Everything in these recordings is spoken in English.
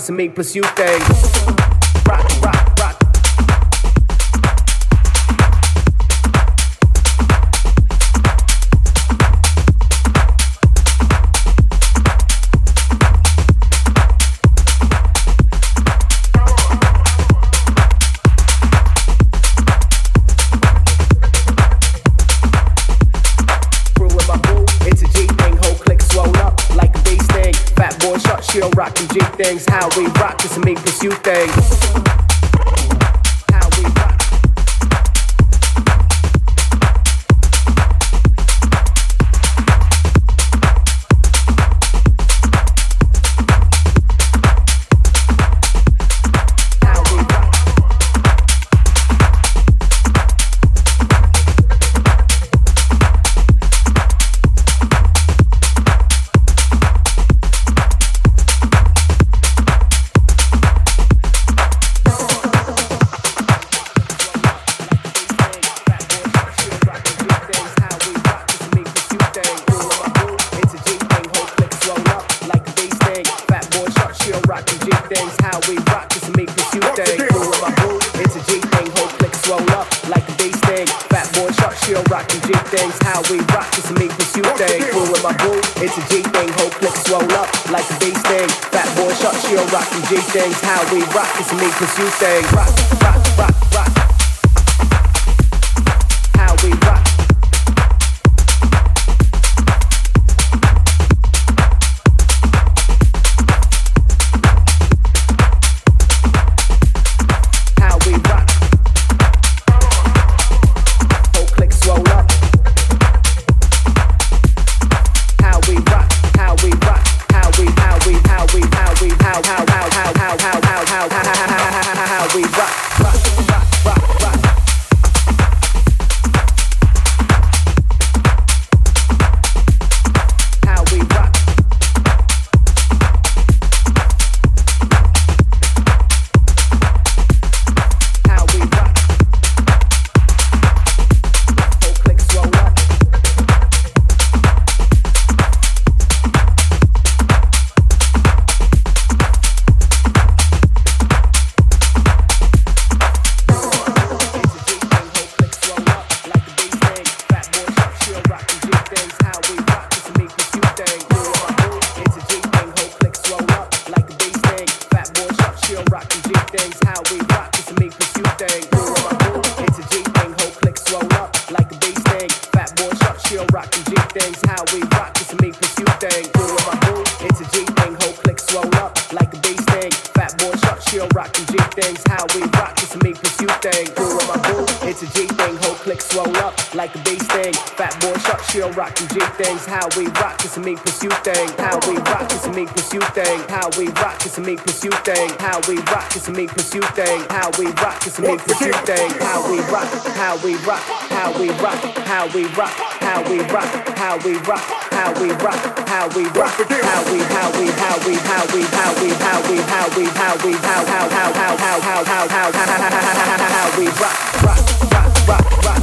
rock, it's a things, how we rock, this a me pursue things. Things, how we rock, it's me, cause you say Rock, rock, to make pursue thing. How we rock is to make pursue thing. How we rock, how we rock, how we rock, how we rock, how we rock, how we rock, how we rock, how we rock, how we, how we, how we, how we, how we, how we, how we, how we, how how how how how how how how how how how we rock, rock, rock, rock, rock.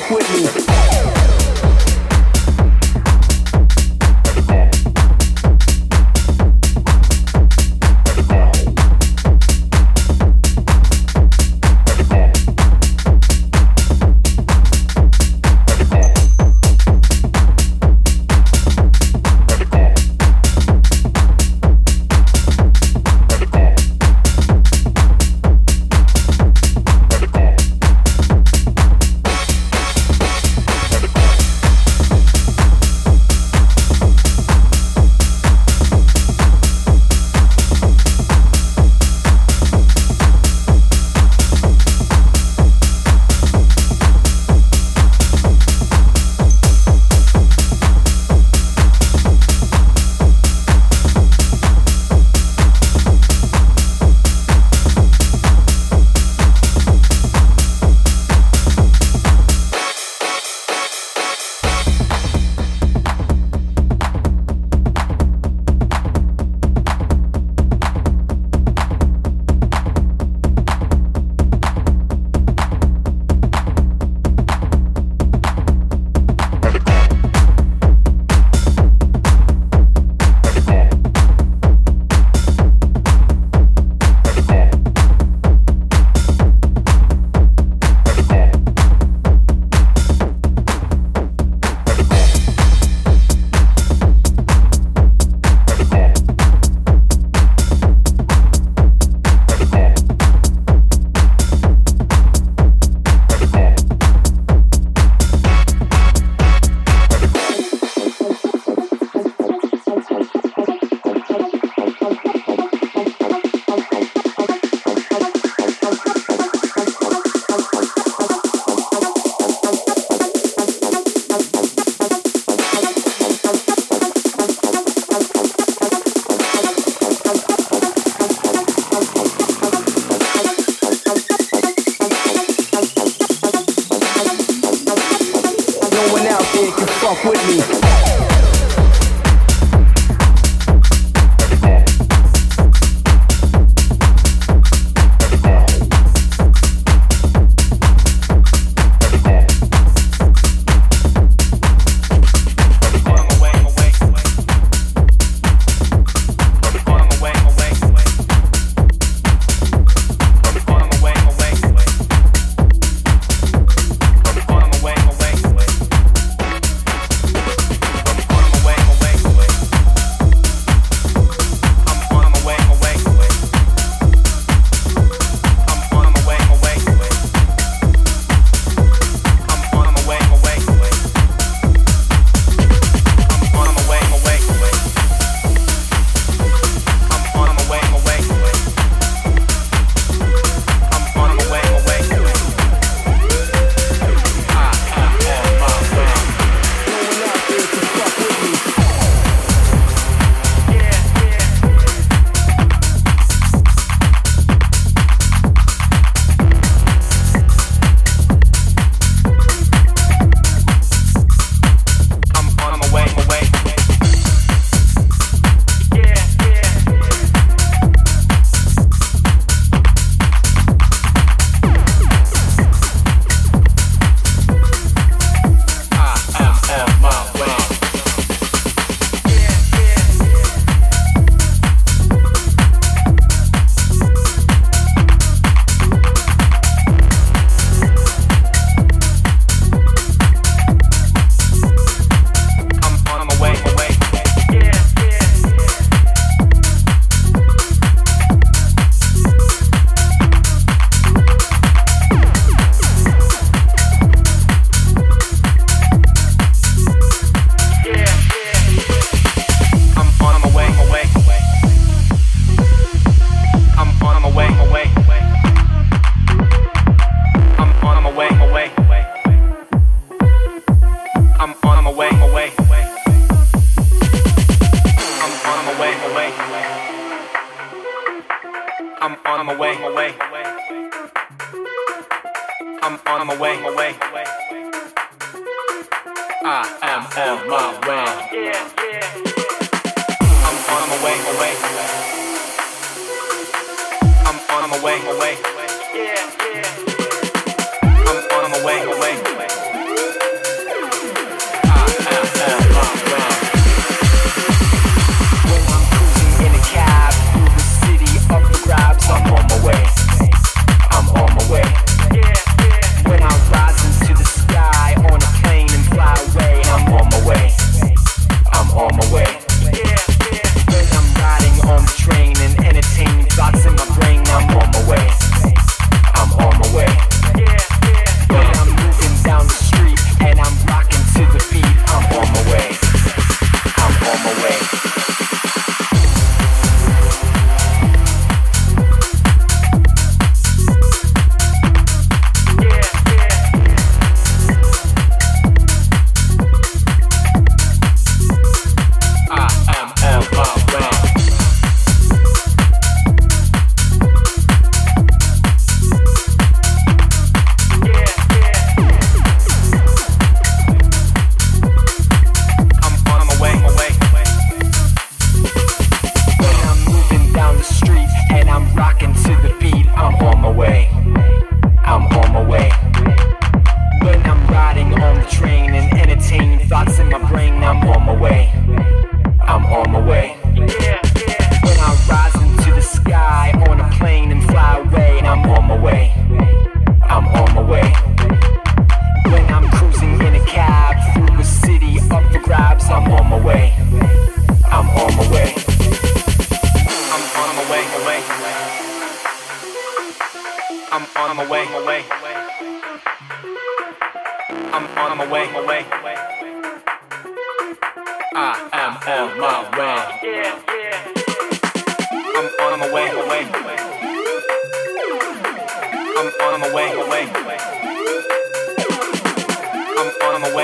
fuck with me.